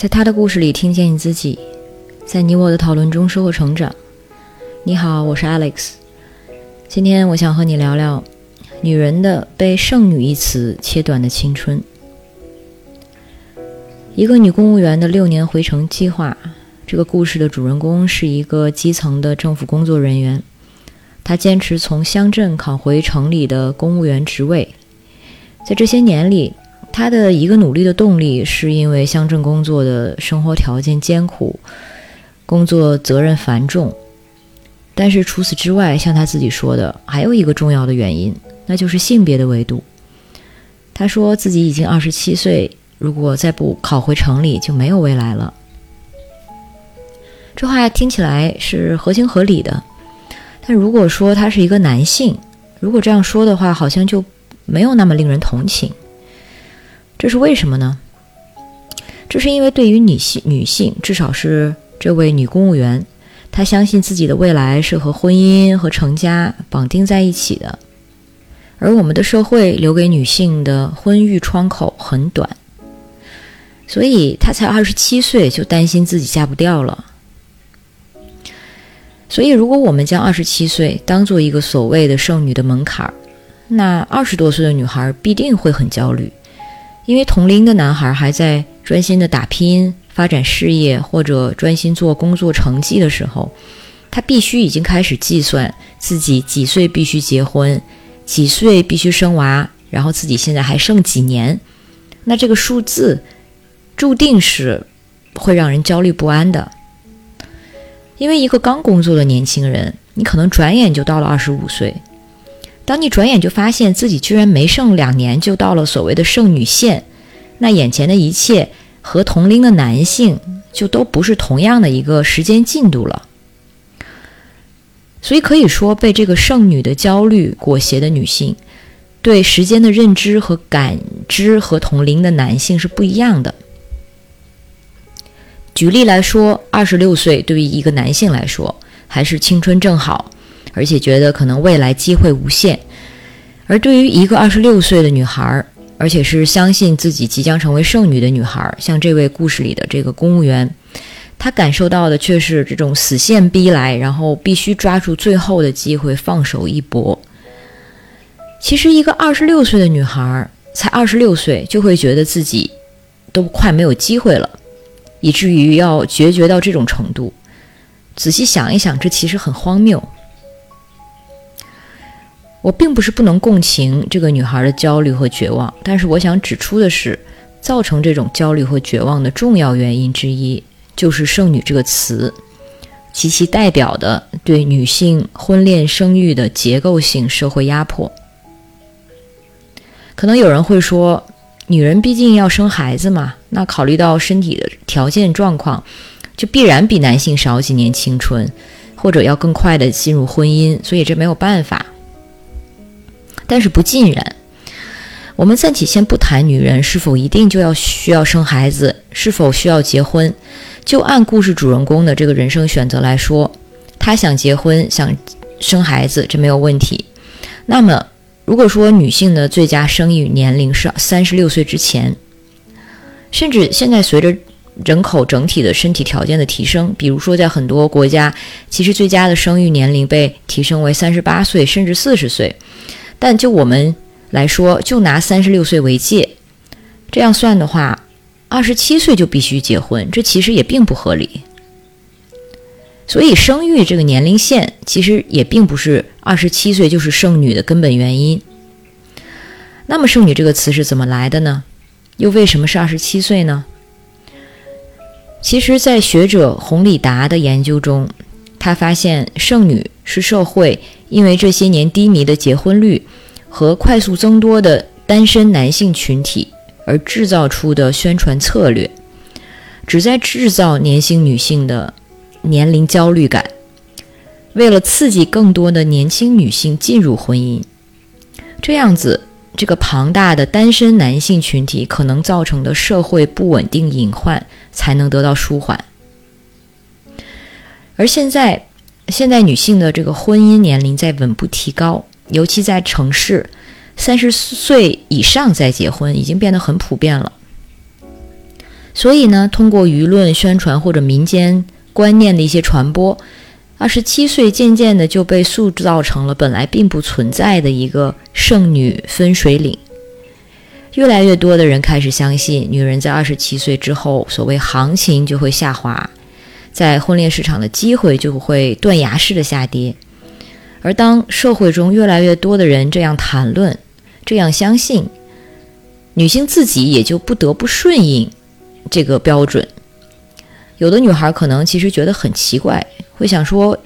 在他的故事里听见你自己，在你我的讨论中收获成长。你好，我是 Alex。今天我想和你聊聊女人的被“剩女”一词切断的青春。一个女公务员的六年回城计划。这个故事的主人公是一个基层的政府工作人员，他坚持从乡镇考回城里的公务员职位。在这些年里，他的一个努力的动力是因为乡镇工作的生活条件艰苦，工作责任繁重。但是除此之外，像他自己说的，还有一个重要的原因，那就是性别的维度。他说自己已经二十七岁，如果再不考回城里，就没有未来了。这话听起来是合情合理的，但如果说他是一个男性，如果这样说的话，好像就没有那么令人同情。这是为什么呢？这是因为对于女性，女性至少是这位女公务员，她相信自己的未来是和婚姻和成家绑定在一起的，而我们的社会留给女性的婚育窗口很短，所以她才二十七岁就担心自己嫁不掉了。所以，如果我们将二十七岁当做一个所谓的剩女的门槛儿，那二十多岁的女孩必定会很焦虑，因为同龄的男孩还在专心的打拼、发展事业或者专心做工作成绩的时候，他必须已经开始计算自己几岁必须结婚，几岁必须生娃，然后自己现在还剩几年，那这个数字注定是会让人焦虑不安的。因为一个刚工作的年轻人，你可能转眼就到了二十五岁。当你转眼就发现自己居然没剩两年就到了所谓的剩女线，那眼前的一切和同龄的男性就都不是同样的一个时间进度了。所以可以说，被这个剩女的焦虑裹挟的女性，对时间的认知和感知和同龄的男性是不一样的。举例来说，二十六岁对于一个男性来说还是青春正好，而且觉得可能未来机会无限；而对于一个二十六岁的女孩，而且是相信自己即将成为剩女的女孩，像这位故事里的这个公务员，她感受到的却是这种死线逼来，然后必须抓住最后的机会放手一搏。其实，一个二十六岁的女孩才二十六岁，就会觉得自己都快没有机会了。以至于要决绝到这种程度，仔细想一想，这其实很荒谬。我并不是不能共情这个女孩的焦虑和绝望，但是我想指出的是，造成这种焦虑和绝望的重要原因之一，就是“剩女”这个词及其代表的对女性婚恋生育的结构性社会压迫。可能有人会说。女人毕竟要生孩子嘛，那考虑到身体的条件状况，就必然比男性少几年青春，或者要更快的进入婚姻，所以这没有办法。但是不尽然，我们暂且先不谈女人是否一定就要需要生孩子，是否需要结婚，就按故事主人公的这个人生选择来说，她想结婚想生孩子，这没有问题。那么。如果说女性的最佳生育年龄是三十六岁之前，甚至现在随着人口整体的身体条件的提升，比如说在很多国家，其实最佳的生育年龄被提升为三十八岁甚至四十岁。但就我们来说，就拿三十六岁为界，这样算的话，二十七岁就必须结婚，这其实也并不合理。所以，生育这个年龄线其实也并不是二十七岁就是剩女的根本原因。那么，剩女这个词是怎么来的呢？又为什么是二十七岁呢？其实，在学者洪里达的研究中，他发现剩女是社会因为这些年低迷的结婚率和快速增多的单身男性群体而制造出的宣传策略，旨在制造年轻女性的。年龄焦虑感，为了刺激更多的年轻女性进入婚姻，这样子，这个庞大的单身男性群体可能造成的社会不稳定隐患才能得到舒缓。而现在，现在女性的这个婚姻年龄在稳步提高，尤其在城市，三十岁以上再结婚已经变得很普遍了。所以呢，通过舆论宣传或者民间观念的一些传播，二十七岁渐渐的就被塑造成了本来并不存在的一个剩女分水岭。越来越多的人开始相信，女人在二十七岁之后，所谓行情就会下滑，在婚恋市场的机会就会断崖式的下跌。而当社会中越来越多的人这样谈论、这样相信，女性自己也就不得不顺应这个标准。有的女孩可能其实觉得很奇怪，会想说：“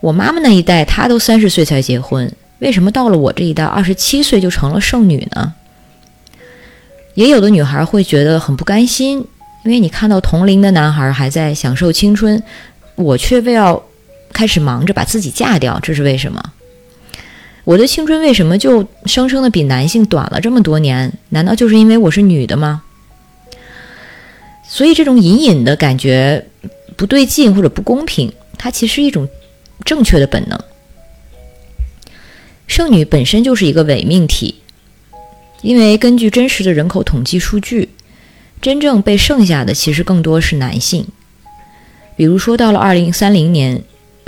我妈妈那一代，她都三十岁才结婚，为什么到了我这一代，二十七岁就成了剩女呢？”也有的女孩会觉得很不甘心，因为你看到同龄的男孩还在享受青春，我却非要开始忙着把自己嫁掉，这是为什么？我的青春为什么就生生的比男性短了这么多年？难道就是因为我是女的吗？所以这种隐隐的感觉不对劲或者不公平，它其实一种正确的本能。剩女本身就是一个伪命题。因为根据真实的人口统计数据，真正被剩下的其实更多是男性。比如说，到了二零三零年，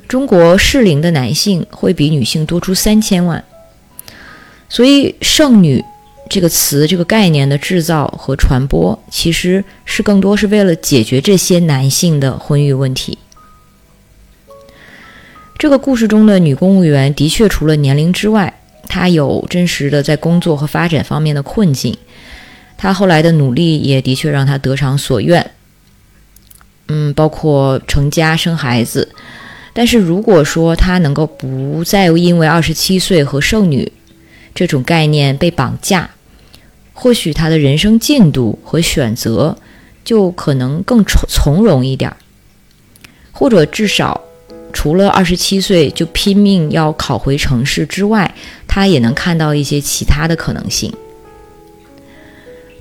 中国适龄的男性会比女性多出三千万。所以，“剩女”这个词、这个概念的制造和传播，其实是更多是为了解决这些男性的婚育问题。这个故事中的女公务员的确除了年龄之外，她有真实的在工作和发展方面的困境，他后来的努力也的确让他得偿所愿，嗯，包括成家生孩子。但是如果说他能够不再因为二十七岁和剩女这种概念被绑架，或许他的人生进度和选择就可能更从从容一点，或者至少。除了二十七岁就拼命要考回城市之外，他也能看到一些其他的可能性。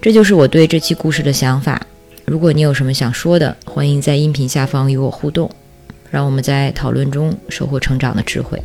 这就是我对这期故事的想法。如果你有什么想说的，欢迎在音频下方与我互动，让我们在讨论中收获成长的智慧。